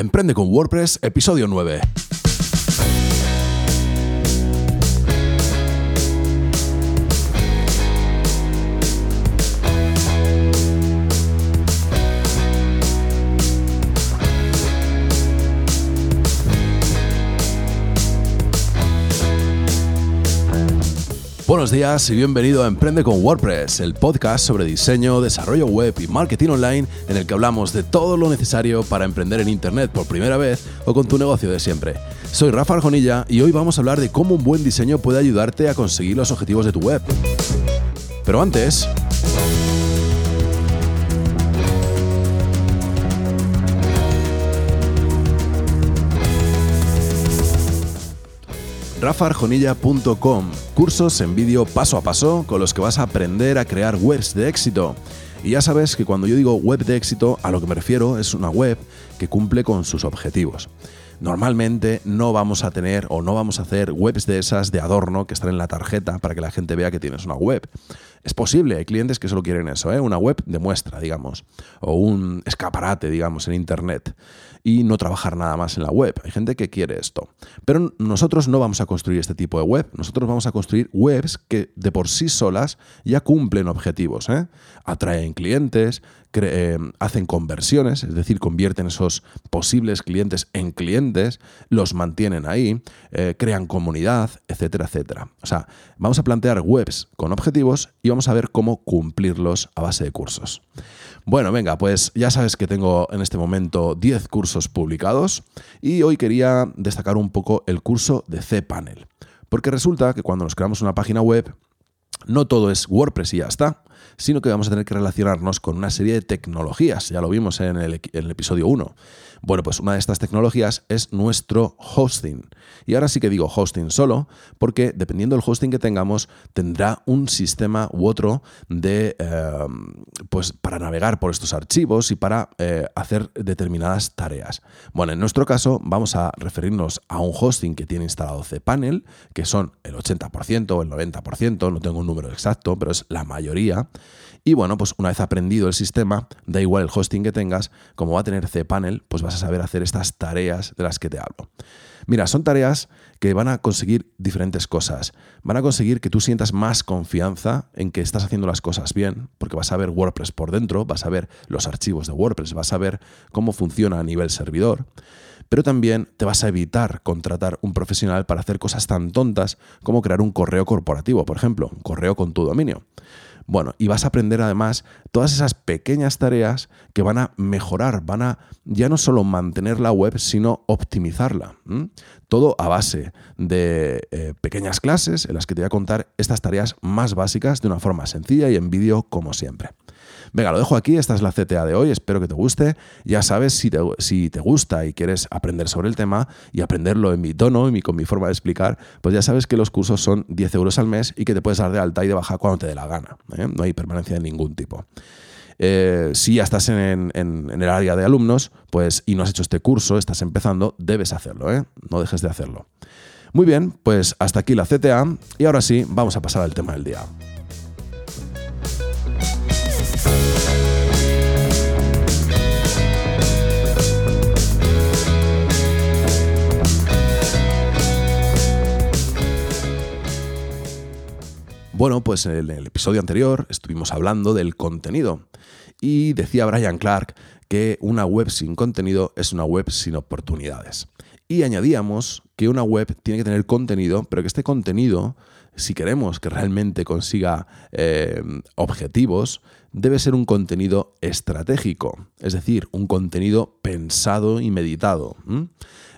Emprende con WordPress, episodio 9. Buenos días y bienvenido a Emprende con WordPress, el podcast sobre diseño, desarrollo web y marketing online en el que hablamos de todo lo necesario para emprender en Internet por primera vez o con tu negocio de siempre. Soy Rafa Arjonilla y hoy vamos a hablar de cómo un buen diseño puede ayudarte a conseguir los objetivos de tu web. Pero antes... rafarjonilla.com, cursos en vídeo paso a paso con los que vas a aprender a crear webs de éxito. Y ya sabes que cuando yo digo web de éxito, a lo que me refiero es una web que cumple con sus objetivos. Normalmente no vamos a tener o no vamos a hacer webs de esas de adorno que están en la tarjeta para que la gente vea que tienes una web. Es posible, hay clientes que solo quieren eso, ¿eh? una web de muestra, digamos, o un escaparate, digamos, en Internet y no trabajar nada más en la web. Hay gente que quiere esto. Pero nosotros no vamos a construir este tipo de web. Nosotros vamos a construir webs que de por sí solas ya cumplen objetivos. ¿eh? Atraen clientes, eh, hacen conversiones, es decir, convierten esos posibles clientes en clientes, los mantienen ahí, eh, crean comunidad, etcétera, etcétera. O sea, vamos a plantear webs con objetivos y vamos a ver cómo cumplirlos a base de cursos. Bueno, venga, pues ya sabes que tengo en este momento 10 cursos publicados y hoy quería destacar un poco el curso de cPanel. Porque resulta que cuando nos creamos una página web, no todo es WordPress y ya está, sino que vamos a tener que relacionarnos con una serie de tecnologías, ya lo vimos en el, en el, episodio 1. Bueno, pues una de estas tecnologías es nuestro hosting. Y ahora sí que digo hosting solo, porque dependiendo del hosting que tengamos, tendrá un sistema u otro de, eh, pues para navegar por estos archivos y para eh, hacer determinadas tareas. Bueno, en nuestro caso vamos a referirnos a un hosting que tiene instalado cPanel, que son el 80% o el 90%, no tengo un número exacto, pero es la mayoría. Y bueno, pues una vez aprendido el sistema, da igual el hosting que tengas, como va a tener cPanel, pues vas a saber hacer estas tareas de las que te hablo. Mira, son tareas que van a conseguir diferentes cosas. Van a conseguir que tú sientas más confianza en que estás haciendo las cosas bien, porque vas a ver WordPress por dentro, vas a ver los archivos de WordPress, vas a ver cómo funciona a nivel servidor pero también te vas a evitar contratar un profesional para hacer cosas tan tontas como crear un correo corporativo, por ejemplo, un correo con tu dominio. Bueno, y vas a aprender además todas esas pequeñas tareas que van a mejorar, van a ya no solo mantener la web, sino optimizarla. Todo a base de eh, pequeñas clases en las que te voy a contar estas tareas más básicas de una forma sencilla y en vídeo como siempre. Venga, lo dejo aquí, esta es la CTA de hoy, espero que te guste. Ya sabes, si te, si te gusta y quieres aprender sobre el tema y aprenderlo en mi tono y con mi forma de explicar, pues ya sabes que los cursos son 10 euros al mes y que te puedes dar de alta y de baja cuando te dé la gana. ¿eh? No hay permanencia de ningún tipo. Eh, si ya estás en, el área de alumnos pues, y no has hecho este curso, estás empezando, debes hacerlo, ¿eh? no dejes de hacerlo. Muy bien, pues hasta aquí la CTA y ahora sí, vamos a pasar al tema del día. Bueno, pues en el episodio anterior estuvimos hablando del contenido y decía Brian Clark que una web sin contenido es una web sin oportunidades. Y añadíamos que una web tiene que tener contenido, pero que este contenido, si queremos que realmente consiga eh, objetivos, debe ser un contenido estratégico, es decir, un contenido pensado y meditado.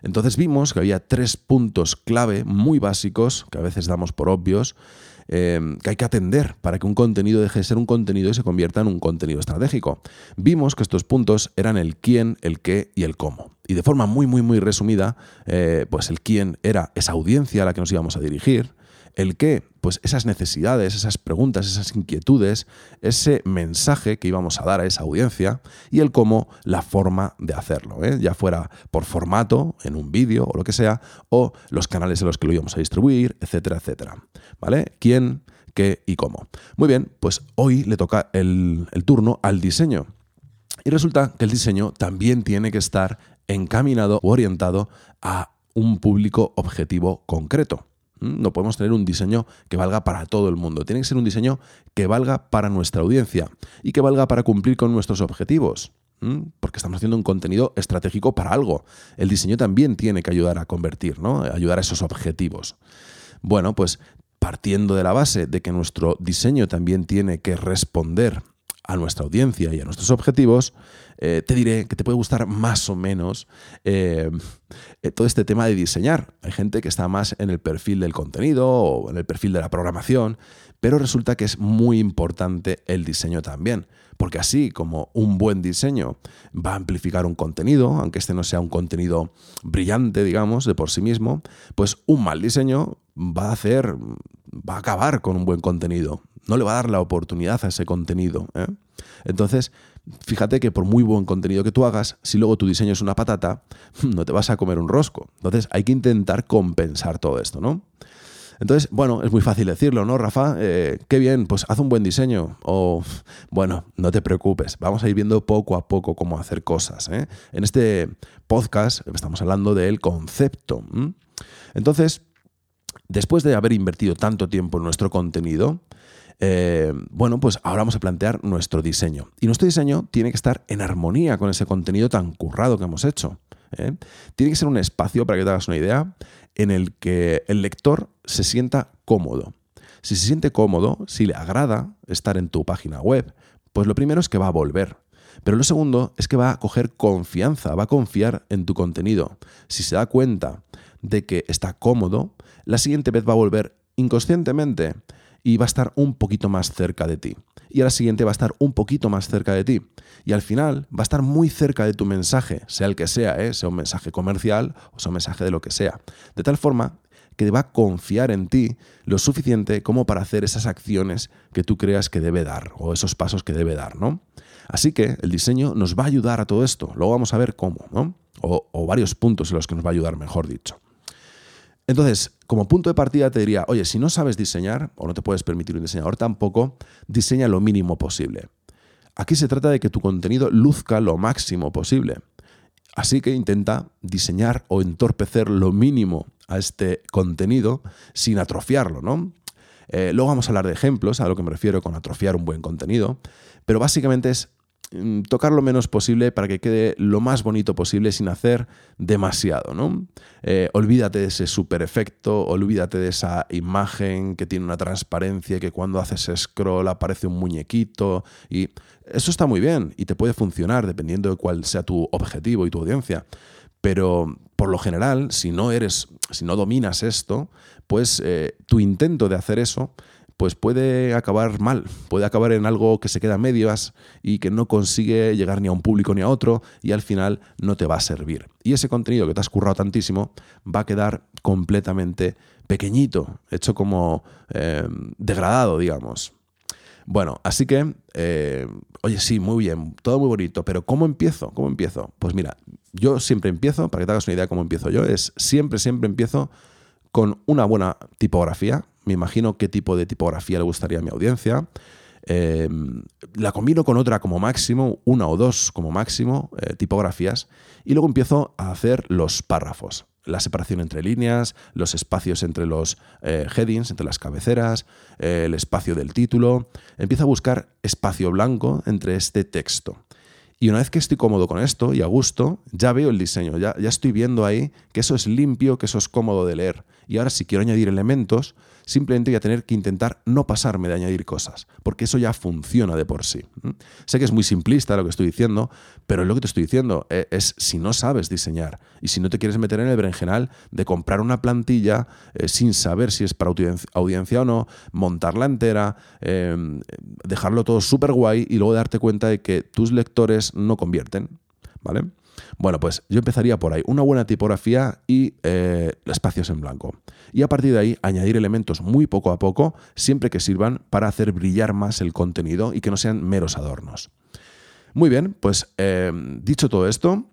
Entonces vimos que había tres puntos clave muy básicos, que a veces damos por obvios, Em, que hay que atender para que un contenido deje de ser un contenido y se convierta en un contenido estratégico. Vimos que estos puntos eran el quién, el qué y el cómo. Y de forma muy, muy, muy resumida, eh, pues el quién era esa audiencia a la que nos íbamos a dirigir, el qué, pues esas necesidades, esas preguntas, esas inquietudes, ese mensaje que íbamos a dar a esa audiencia y el cómo, la forma de hacerlo, ¿eh? ya fuera por formato, en un vídeo o lo que sea, o los canales en los que lo íbamos a distribuir, etcétera, etcétera. ¿Vale? ¿Quién, qué y cómo? Muy bien, pues hoy le toca el, el turno al diseño. Y resulta que el diseño también tiene que estar encaminado o orientado a un público objetivo concreto. ¿Mm? No podemos tener un diseño que valga para todo el mundo. Tiene que ser un diseño que valga para nuestra audiencia y que valga para cumplir con nuestros objetivos. ¿Mm? Porque estamos haciendo un contenido estratégico para algo. El diseño también tiene que ayudar a convertir, ¿no? Ayudar a esos objetivos. Bueno, pues partiendo de la base de que nuestro diseño también tiene que responder a nuestra audiencia y a nuestros objetivos, eh, te diré que te puede gustar más o menos eh, eh, todo este tema de diseñar. Hay gente que está más en el perfil del contenido o en el perfil de la programación, pero resulta que es muy importante el diseño también, porque así como un buen diseño va a amplificar un contenido, aunque este no sea un contenido brillante, digamos, de por sí mismo, pues un mal diseño va a hacer, va a acabar con un buen contenido, no le va a dar la oportunidad a ese contenido. Entonces, fíjate que por muy buen contenido que tú hagas, si luego tu diseño es una patata, no te vas a comer un rosco. Entonces, hay que intentar compensar todo esto, ¿no? Entonces, bueno, es muy fácil decirlo, ¿no, Rafa? Eh, qué bien, pues haz un buen diseño. O, bueno, no te preocupes, vamos a ir viendo poco a poco cómo hacer cosas. ¿eh? En este podcast estamos hablando del concepto. Entonces, después de haber invertido tanto tiempo en nuestro contenido, eh, bueno, pues ahora vamos a plantear nuestro diseño. Y nuestro diseño tiene que estar en armonía con ese contenido tan currado que hemos hecho. Tiene que ser un espacio, para que te hagas una idea, en el que el lector se sienta cómodo. Si se siente cómodo, si le agrada estar en tu página web, pues lo primero es que va a volver. Pero lo segundo es que va a coger confianza, va a confiar en tu contenido. Si se da cuenta de que está cómodo, la siguiente vez va a volver inconscientemente y va a estar un poquito más cerca de ti. Y a la siguiente va a estar un poquito más cerca de ti. Y al final va a estar muy cerca de tu mensaje, sea el que sea, ¿eh? sea un mensaje comercial o sea un mensaje de lo que sea. De tal forma que va a confiar en ti lo suficiente como para hacer esas acciones que tú creas que debe dar o esos pasos que debe dar, ¿no? Así que el diseño nos va a ayudar a todo esto. Luego vamos a ver cómo, ¿no? O, o varios puntos en los que nos va a ayudar, mejor dicho. Entonces, como punto de partida te diría, oye, si no sabes diseñar o no te puedes permitir un diseñador tampoco, diseña lo mínimo posible. Aquí se trata de que tu contenido luzca lo máximo posible. Así que intenta diseñar o entorpecer lo mínimo a este contenido sin atrofiarlo, ¿no? Eh, luego vamos a hablar de ejemplos, a lo que me refiero con atrofiar un buen contenido, pero básicamente es tocar lo menos posible para que quede lo más bonito posible sin hacer demasiado, ¿no? Eh, olvídate de ese super efecto, olvídate de esa imagen que tiene una transparencia que cuando haces scroll aparece un muñequito y eso está muy bien y te puede funcionar dependiendo de cuál sea tu objetivo y tu audiencia. Pero por lo general, si no eres, si no dominas esto, pues eh, tu intento de hacer eso pues puede acabar mal, puede acabar en algo que se queda a medias y que no consigue llegar ni a un público ni a otro y al final no te va a servir. Y ese contenido que te has currado tantísimo va a quedar completamente pequeñito, hecho como eh, degradado, digamos. Bueno, así que, eh, oye, sí, muy bien, todo muy bonito, pero ¿cómo empiezo? ¿Cómo empiezo? Pues mira, yo siempre empiezo, para que te hagas una idea de cómo empiezo yo, es siempre, siempre empiezo con una buena tipografía, me imagino qué tipo de tipografía le gustaría a mi audiencia. Em, la combino con otra como máximo, una o dos como máximo eh, tipografías, y luego empiezo a hacer los párrafos, la separación entre líneas, los espacios entre los eh, headings, entre las cabeceras, eh, el espacio del título. Empiezo a buscar espacio blanco entre este texto. Y una vez que estoy cómodo con esto y a gusto, ya veo el diseño, ya, ya estoy viendo ahí que eso es limpio, que eso es cómodo de leer. Y ahora si quiero añadir elementos, simplemente voy a tener que intentar no pasarme de añadir cosas, porque eso ya funciona de por sí. Sé que es muy simplista lo que estoy diciendo, pero lo que te estoy diciendo, e, es, si no sabes diseñar y si no te quieres meter en el berenjenal de comprar una plantilla eh, sin saber si es para audiencia o no, montarla entera, em, dejarlo todo súper guay y luego darte cuenta de que tus lectores no convierten. ¿Vale? Bueno, pues yo empezaría por ahí, una buena tipografía y eh, espacios en blanco. Y a partir de ahí añadir elementos muy poco a poco, siempre que sirvan para hacer brillar más el contenido y que no sean meros adornos. Muy bien, pues eh, dicho todo esto,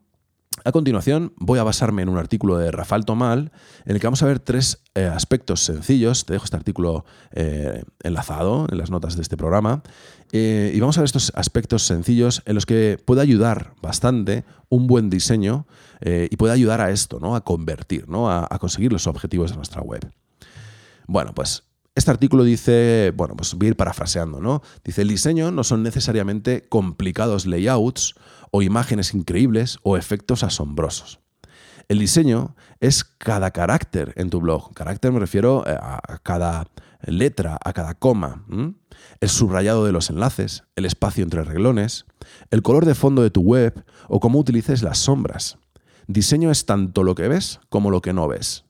A continuación, voy a basarme en un artículo de Rafael Tomal en el que vamos a ver tres eh, aspectos sencillos. Te dejo este artículo eh, enlazado en las notas de este programa. Eh, y vamos a ver estos aspectos sencillos en los que puede ayudar bastante un buen diseño y puede ayudar a esto, ¿no? a convertir, ¿no? a, a conseguir los objetivos de nuestra web. Bueno, pues este artículo dice, bueno, pues voy a ir parafraseando, ¿no? Dice, el diseño no son necesariamente complicados layouts o imágenes increíbles o efectos asombrosos. El diseño es cada carácter en tu blog. Carácter me refiero eh, a cada letra, a cada coma. El subrayado de los enlaces, el espacio entre reglones, el color de fondo de tu web o cómo utilices las sombras. Diseño es tanto lo que ves como lo que no ves.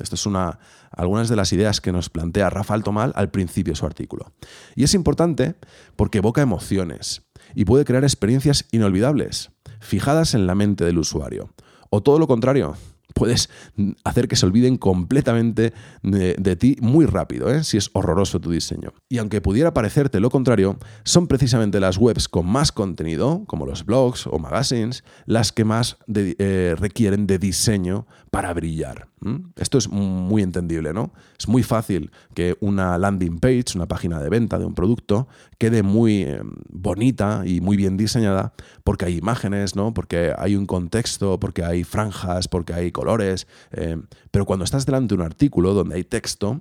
Esto es una, algunas de las ideas que nos plantea Rafael Tomal al principio de su artículo. Y es importante porque evoca emociones y puede crear experiencias inolvidables, fijadas en la mente del usuario. O todo lo contrario, puedes hacer que se olviden completamente de, ti muy rápido, ¿eh? si es horroroso tu diseño. Y aunque pudiera parecerte lo contrario, son precisamente las webs con más contenido, como los blogs o magazines, las que más eh, requieren de diseño para brillar. Esto es muy entendible, ¿no? Es muy fácil que una landing page, una página de venta de un producto, quede muy eh, bonita y muy bien diseñada porque hay imágenes, ¿no? Porque hay un contexto, porque hay franjas, porque hay colores. Eh, pero cuando estás delante de un artículo donde hay texto,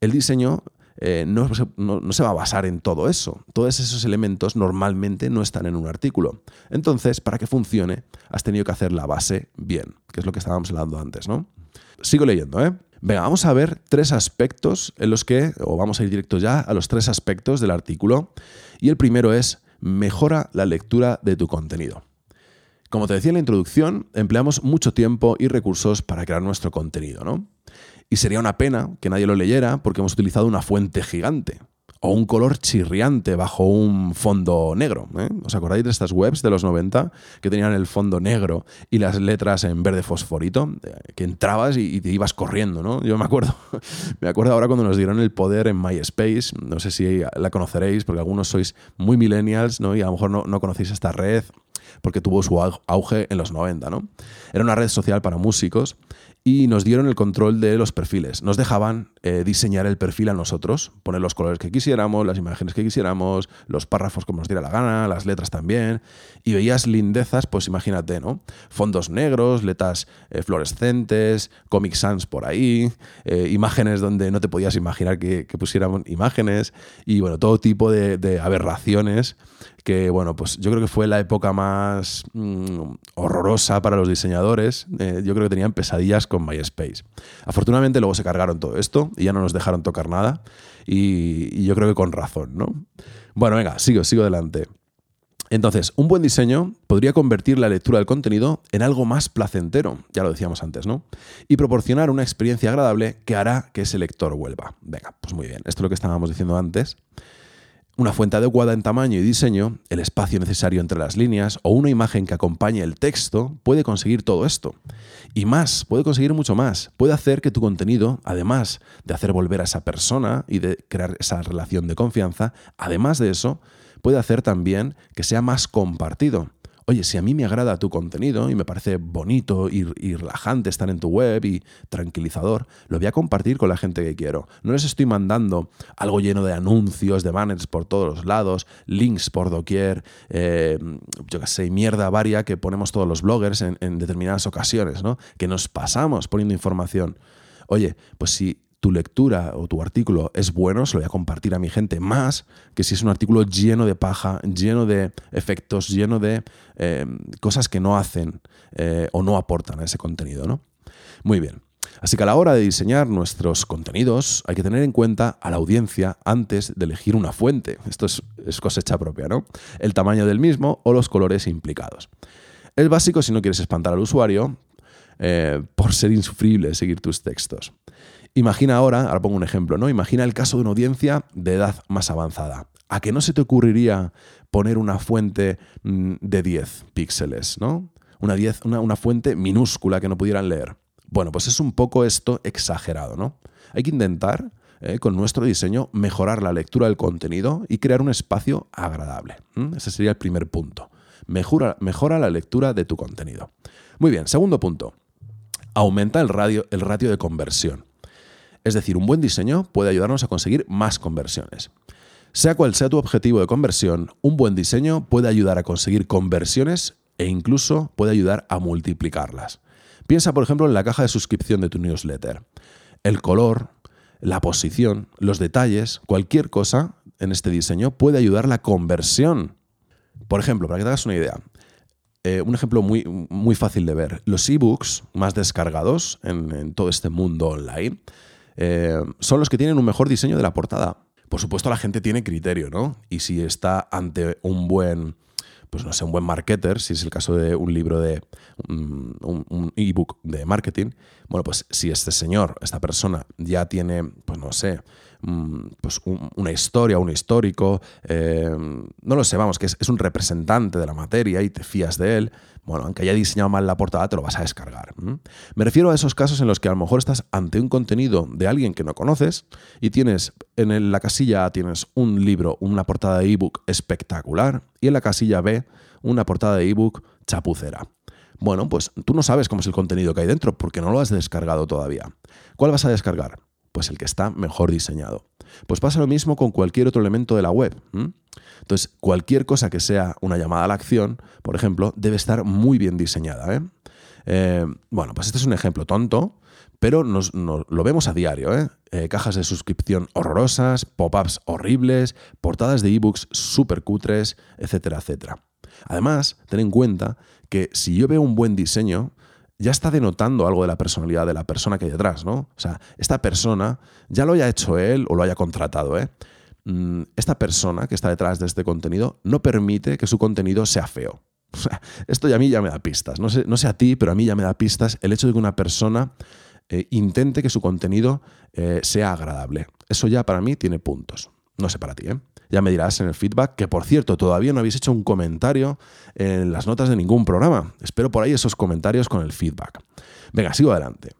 el diseño eh, no, no, se va a basar en todo eso. Todos esos elementos normalmente no están en un artículo. Entonces, para que funcione, has tenido que hacer la base bien, que es lo que estábamos hablando antes, ¿no? Sigo leyendo, ¿eh? Venga, vamos a ver tres aspectos en los que, o vamos a ir directo ya a los tres aspectos del artículo. Y el primero es, mejora la lectura de tu contenido. Como te decía en la introducción, empleamos mucho tiempo y recursos para crear nuestro contenido, ¿no? Y sería una pena que nadie lo leyera porque hemos utilizado una fuente gigante o un color chirriante bajo un fondo negro. ¿eh? ¿Os acordáis de estas webs de los 90 que tenían el fondo negro y las letras en verde fosforito? Que entrabas y, te ibas corriendo, ¿no? Yo me acuerdo, me acuerdo ahora cuando nos dieron el poder en MySpace, no sé si la conoceréis porque algunos sois muy millennials ¿no? y a lo mejor no conocéis esta red porque tuvo su auge en los 90, ¿no? Era una red social para músicos y nos dieron el control de los perfiles. Nos dejaban eh, diseñar el perfil a nosotros, poner los colores que quisiéramos, las imágenes que quisiéramos, los párrafos como nos diera la gana, las letras también. Y veías lindezas, pues imagínate, ¿no? Fondos negros, letras eh, fluorescentes, Comic Sans por ahí, eh, imágenes donde no te podías imaginar que, que pusiéramos imágenes y bueno, todo tipo de, aberraciones que bueno, pues yo creo que fue la época más mm, horrorosa para los diseñadores. yo creo que tenían pesadillas con MySpace. Afortunadamente luego se cargaron todo esto y ya no nos dejaron tocar nada y, yo creo que con razón, ¿no? Bueno, venga, sigo, sigo adelante. Entonces, un buen diseño podría convertir la lectura del contenido en algo más placentero, ya lo decíamos antes, ¿no? Y proporcionar una experiencia agradable que hará que ese lector vuelva. Venga, pues muy bien, esto es lo que estábamos diciendo antes una fuente adecuada en tamaño y diseño, el espacio necesario entre las líneas o una imagen que acompañe el texto puede conseguir todo esto. Y más, puede conseguir mucho más. Puede hacer que tu contenido, además de hacer volver a esa persona y de crear esa relación de confianza, además de eso, puede hacer también que sea más compartido oye, si a mí me agrada tu contenido y me parece bonito y, relajante estar en tu web y tranquilizador, lo voy a compartir con la gente que quiero. No les estoy mandando algo lleno de anuncios, de banners por todos los lados, links por doquier, eh, yo qué sé, mierda varia que ponemos todos los bloggers en, en determinadas ocasiones, ¿no? Que nos pasamos poniendo información. Oye, pues si tu lectura o tu artículo es bueno, se lo voy a compartir a mi gente más que si es un artículo lleno de paja, lleno de efectos, lleno de eh, cosas que no hacen eh, o no aportan a ese contenido. ¿no? Muy bien. Así que a la hora de diseñar nuestros contenidos hay que tener en cuenta a la audiencia antes de elegir una fuente. Esto es, cosecha propia, ¿no? El tamaño del mismo o los colores implicados. Es básico si no quieres espantar al usuario eh, por ser insufrible seguir tus textos. Imagina ahora, ahora pongo un ejemplo, ¿no? Imagina el caso de una audiencia de edad más avanzada. ¿A que no se te ocurriría poner una fuente mm, de 10 píxeles, ¿no? Una, 10, una, fuente minúscula que no pudieran leer. Bueno, pues es un poco esto exagerado, ¿no? Hay que intentar, eh, con nuestro diseño, mejorar la lectura del contenido y crear un espacio agradable. Ese sería el primer punto. Mejora, mejora la lectura de tu contenido. Muy bien, segundo punto. Aumenta el, radio, el ratio de conversión. Es decir, un buen diseño puede ayudarnos a conseguir más conversiones. Sea cual sea tu objetivo de conversión, un buen diseño puede ayudar a conseguir conversiones e incluso puede ayudar a multiplicarlas. Piensa, por ejemplo, en la caja de suscripción de tu newsletter. El color, la posición, los detalles, cualquier cosa en este diseño puede ayudar a la conversión. Por ejemplo, para que te hagas una idea, eh, un ejemplo muy, muy, fácil de ver, los ebooks más descargados en todo este mundo online eh, son los que tienen un mejor diseño de la portada. Por supuesto, la gente tiene criterio, ¿no? Y si está ante un buen, pues no sé, un buen marketer, si es el caso de un libro de un, un ebook de marketing, bueno, pues si este señor, esta persona ya tiene, pues no sé, Mm, pues una historia, un histórico, eh, no lo sé, vamos, que es, un representante de la materia y te fías de él, bueno, aunque haya diseñado mal la portada, te lo vas a descargar. Me refiero a esos casos en los que a lo mejor estás ante un contenido de alguien que no conoces y tienes en la casilla tienes un libro, una portada de ebook espectacular y en la casilla B una portada de ebook chapucera. Bueno, pues tú no sabes cómo es el contenido que hay dentro porque no lo has descargado todavía. ¿Cuál vas a descargar? Pues el que está mejor diseñado. Pues pasa lo mismo con cualquier otro elemento de la web. Entonces, cualquier cosa que sea una llamada a la acción, por ejemplo, debe estar muy bien diseñada. ¿eh? Eh, bueno, pues este es un ejemplo tonto, pero nos, lo vemos a diario. ¿eh? cajas de suscripción horrorosas, pop-ups horribles, portadas de ebooks súper cutres, etcétera, etcétera. Además, ten en cuenta que si yo veo un buen diseño, ya está denotando algo de la personalidad de la persona que hay detrás, ¿no? O sea, esta persona, ya lo haya hecho él o lo haya contratado, ¿eh? Mm, esta persona que está detrás de este contenido no permite que su contenido sea feo. Esto ya a mí ya me da pistas. No sé, no sé a ti, pero a mí ya me da pistas el hecho de que una persona eh, intente que su contenido eh, sea agradable. Eso ya para mí tiene puntos. No sé para ti, ¿eh? Ya me dirás en el feedback, que por cierto, todavía no habéis hecho un comentario en las notas de ningún programa. Espero por ahí esos comentarios con el feedback. Venga, sigo adelante.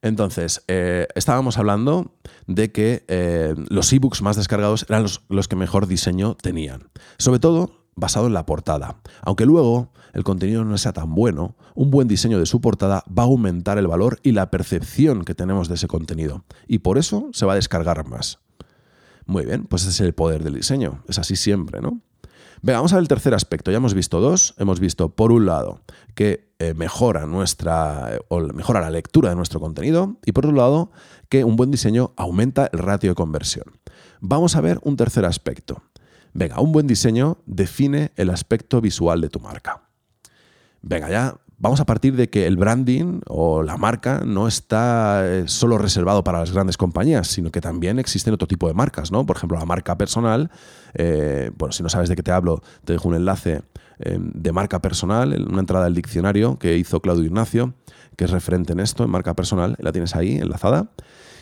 Entonces, eh, estábamos hablando de que eh, los ebooks más descargados eran los, los que mejor diseño tenían. Sobre todo basado en la portada. Aunque luego el contenido no sea tan bueno, un buen diseño de su portada va a aumentar el valor y la percepción que tenemos de ese contenido. Y por eso se va a descargar más. Muy bien, pues ese es el poder del diseño. Es así siempre, ¿no? Venga, vamos a ver el tercer aspecto. Ya hemos visto dos. Hemos visto, por un lado, que eh, mejora nuestra eh, o mejora la lectura de nuestro contenido y por otro lado, que un buen diseño aumenta el ratio de conversión. Vamos a ver un tercer aspecto. Venga, un buen diseño define el aspecto visual de tu marca. Venga, ya vamos a partir de que el branding o la marca no está eh, solo reservado para las grandes compañías, sino que también existen otro tipo de marcas, ¿no? Por ejemplo, la marca personal, eh, bueno, si no sabes de qué te hablo, te dejo un enlace eh, de marca personal, una entrada del diccionario que hizo Claudio Ignacio, que es referente en esto, en marca personal, la tienes ahí enlazada.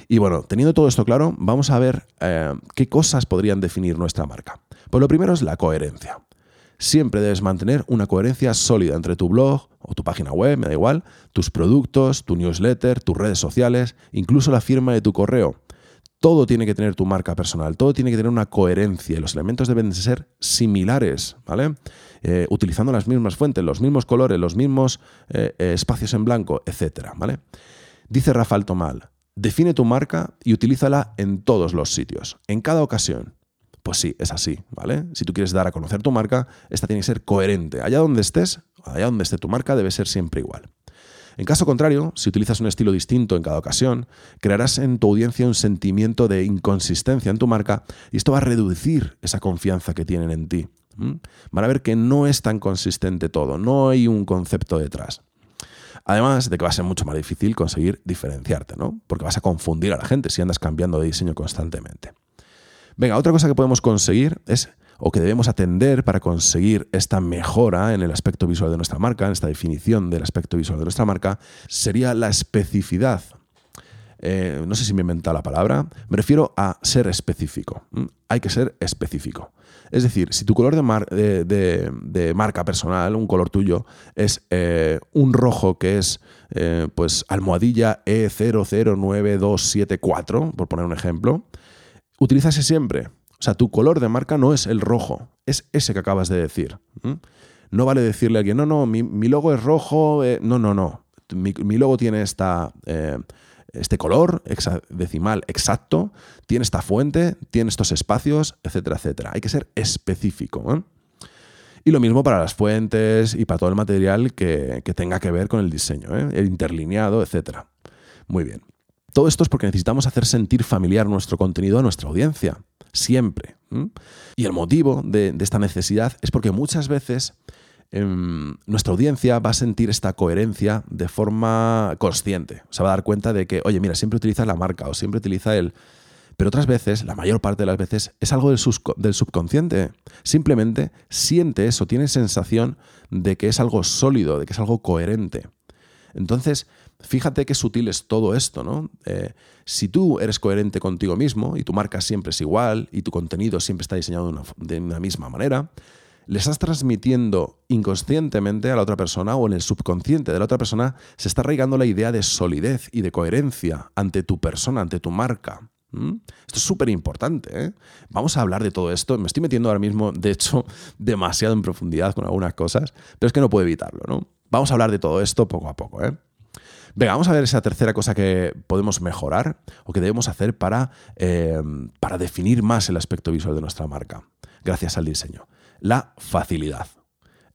Y bueno, teniendo todo esto claro, vamos a ver qué cosas podrían definir nuestra marca. Pues lo primero es la coherencia siempre debes mantener una coherencia sólida entre tu blog o tu página web, me da igual, tus productos, tu newsletter, tus redes sociales, incluso la firma de tu correo. Todo tiene que tener tu marca personal, todo tiene que tener una coherencia y los elementos deben ser similares, ¿vale? Eh, utilizando las mismas fuentes, los mismos colores, los mismos eh, eh, espacios en blanco, etcétera, ¿vale? Dice Rafael Tomal, define tu marca y utilízala en todos los sitios, en cada ocasión, pues sí, es así, ¿vale? Si tú quieres dar a conocer tu marca, esta tiene que ser coherente. Allá donde estés, allá donde esté tu marca, debe ser siempre igual. En caso contrario, si utilizas un estilo distinto en cada ocasión, crearás en tu audiencia un sentimiento de inconsistencia en tu marca y esto va a reducir esa confianza que tienen en ti. Van a ver que no es tan consistente todo, no hay un concepto detrás. Además de que va a ser mucho más difícil conseguir diferenciarte, ¿no? Porque vas a confundir a la gente si andas cambiando de diseño constantemente. Venga, otra cosa que podemos conseguir es o que debemos atender para conseguir esta mejora en el aspecto visual de nuestra marca, en esta definición del aspecto visual de nuestra marca, sería la especificidad. Eh, no sé si me he inventado la palabra, me refiero a ser específico. Hay que ser específico. Es decir, si tu color de, de, marca personal, un color tuyo, es eh, un rojo que es eh, pues almohadilla E009274, por poner un ejemplo, utilízase siempre. O sea, tu color de marca no es el rojo, es ese que acabas de decir. No vale decirle a alguien, no, no, mi, logo es rojo, eh, no, no, no. Mi, logo tiene esta, eh, este color decimal exacto, tiene esta fuente, tiene estos espacios, etcétera, etcétera. Hay que ser específico. Y lo mismo para las fuentes y para todo el material que, tenga que ver con el diseño, ¿eh? el interlineado, etcétera. Muy bien. Todo esto es porque necesitamos hacer sentir familiar nuestro contenido a nuestra audiencia, siempre. Y el motivo de, esta necesidad es porque muchas veces em, nuestra audiencia va a sentir esta coherencia de forma consciente. Se va a dar cuenta de que, oye, mira, siempre utiliza la marca o siempre utiliza el... Pero otras veces, la mayor parte de las veces, es algo del, del subconsciente. Simplemente siente eso, tiene sensación de que es algo sólido, de que es algo coherente. Entonces, Fíjate qué sutil es todo esto, ¿no? Eh, si tú eres coherente contigo mismo y tu marca siempre es igual y tu contenido siempre está diseñado de una, de una misma manera, le estás transmitiendo inconscientemente a la otra persona o en el subconsciente de la otra persona se está arraigando la idea de solidez y de coherencia ante tu persona, ante tu marca. Esto es súper importante. ¿eh? Vamos a hablar de todo esto. Me estoy metiendo ahora mismo, de hecho, demasiado en profundidad con algunas cosas, pero es que no puedo evitarlo. ¿no? Vamos a hablar de todo esto poco a poco. ¿eh? Venga, vamos a ver esa tercera cosa que podemos mejorar o que debemos hacer para, eh, para definir más el aspecto visual de nuestra marca, gracias al diseño. La facilidad.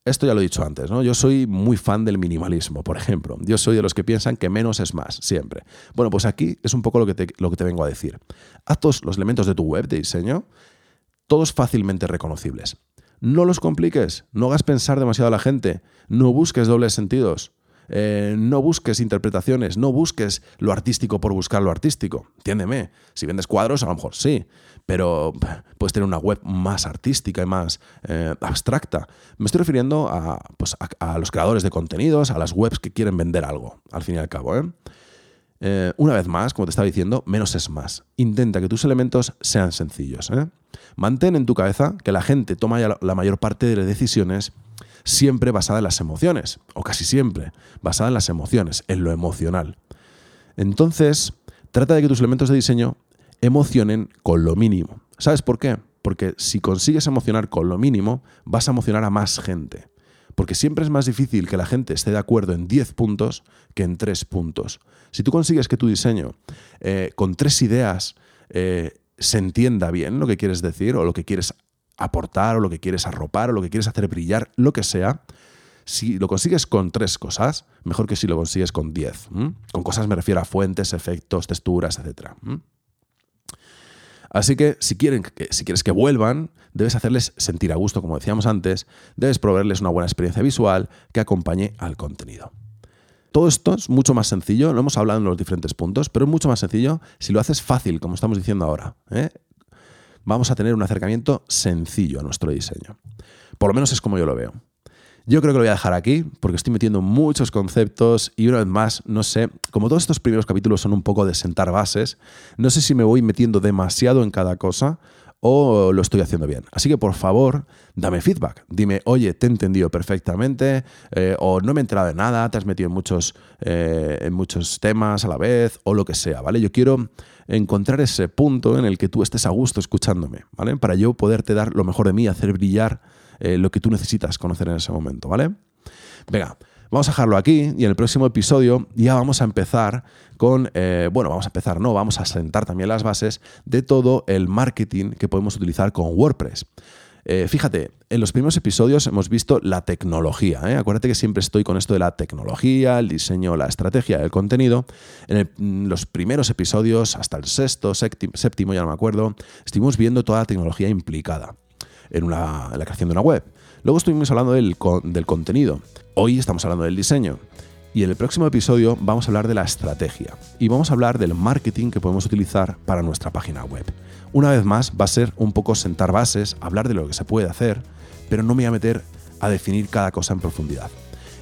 Esto ya lo he dicho antes, ¿no? Yo soy muy fan del minimalismo, por ejemplo. Yo soy de los que piensan que menos es más, siempre. Bueno, pues aquí es un poco lo que lo que te vengo a decir. Haz todos los elementos de tu web de diseño, todos fácilmente reconocibles. No los compliques, no hagas pensar demasiado a la gente, no busques dobles sentidos. Eh, no busques interpretaciones, no busques lo artístico por buscar lo artístico. Entiéndeme, si vendes cuadros a lo mejor sí, pero puedes tener una web más artística y más eh, abstracta. Me estoy refiriendo pues, a, los creadores de contenidos, a las webs que quieren vender algo, al fin y al cabo. ¿eh? una vez más, como te estaba diciendo, menos es más. Intenta que tus elementos sean sencillos. Mantén en tu cabeza que la gente toma la mayor parte de las decisiones siempre basada en las emociones, o casi siempre basada en las emociones, en lo emocional. Entonces, trata de que tus elementos de diseño emocionen con lo mínimo. ¿Sabes por qué? Porque si consigues emocionar con lo mínimo, vas a emocionar a más gente. Porque siempre es más difícil que la gente esté de acuerdo en 10 puntos que en 3 puntos. Si tú consigues que tu diseño eh, con tres ideas eh, se entienda bien lo que quieres decir o lo que quieres aportar o lo que quieres arropar o lo que quieres hacer brillar, lo que sea, si lo consigues con tres cosas, mejor que si lo consigues con diez. Con cosas me refiero a fuentes, efectos, texturas, etc. Así que si, quieren que si quieres que vuelvan, debes hacerles sentir a gusto, como decíamos antes, debes proveerles una buena experiencia visual que acompañe al contenido. Todo esto es mucho más sencillo, lo hemos hablado en los diferentes puntos, pero es mucho más sencillo si lo haces fácil, como estamos diciendo ahora. ¿eh? Vamos a tener un acercamiento sencillo a nuestro diseño. Por lo menos es como yo lo veo. Yo creo que lo voy a dejar aquí porque estoy metiendo muchos conceptos y una vez más, no sé, como todos estos primeros capítulos son un poco de sentar bases, no sé si me voy metiendo demasiado en cada cosa o lo estoy haciendo bien. Así que por favor, dame feedback. Dime, oye, te he entendido perfectamente eh, o no me he enterado de nada, te has metido en muchos, eh, en muchos temas a la vez o lo que sea, ¿vale? Yo quiero encontrar ese punto en el que tú estés a gusto escuchándome, ¿vale? Para yo poderte dar lo mejor de mí, hacer brillar eh, lo que tú necesitas conocer en ese momento, ¿vale? Venga, vamos a dejarlo aquí y en el próximo episodio ya vamos a empezar con, eh, bueno, vamos a empezar, no, vamos a sentar también las bases de todo el marketing que podemos utilizar con WordPress. Eh, fíjate, en los primeros episodios hemos visto la tecnología. ¿eh? Acuérdate que siempre estoy con esto de la tecnología, el diseño, la estrategia, el contenido. En, mm, los primeros episodios, hasta el sexto, séptimo, ya no me acuerdo, estuvimos viendo toda la tecnología implicada en, la creación de una web. Luego estuvimos hablando del, del contenido. Hoy estamos hablando del diseño. Y en el próximo episodio vamos a hablar de la estrategia y vamos a hablar del marketing que podemos utilizar para nuestra página web. Una vez más, va a ser un poco sentar bases, hablar de lo que se puede hacer, pero no me voy a meter a definir cada cosa en profundidad.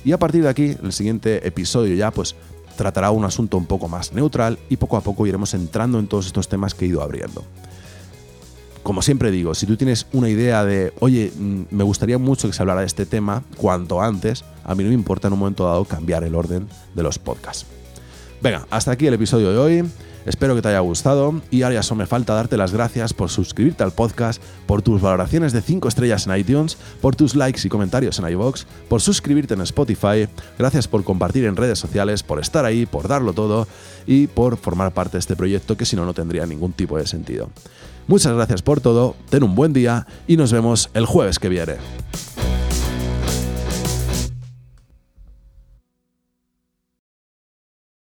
Y a partir de aquí, el siguiente episodio ya pues tratará un asunto un poco más neutral y poco a poco iremos entrando en todos estos temas que he ido abriendo. Como siempre digo, si tú tienes una idea de, oye, mm, me gustaría mucho que se hablara de este tema cuanto antes, a mí no me importa en un momento dado cambiar el orden de los podcasts. Venga, hasta aquí el episodio de hoy. Espero que te haya gustado y ahora solo me falta darte las gracias por suscribirte al podcast, por tus valoraciones de 5 estrellas en iTunes, por tus likes y comentarios en iVoox, por suscribirte en Spotify, gracias por compartir en redes sociales, por estar ahí, por darlo todo y por formar parte de este proyecto que si no no tendría ningún tipo de sentido. Muchas gracias por todo, ten un buen día y nos vemos el jueves que viene.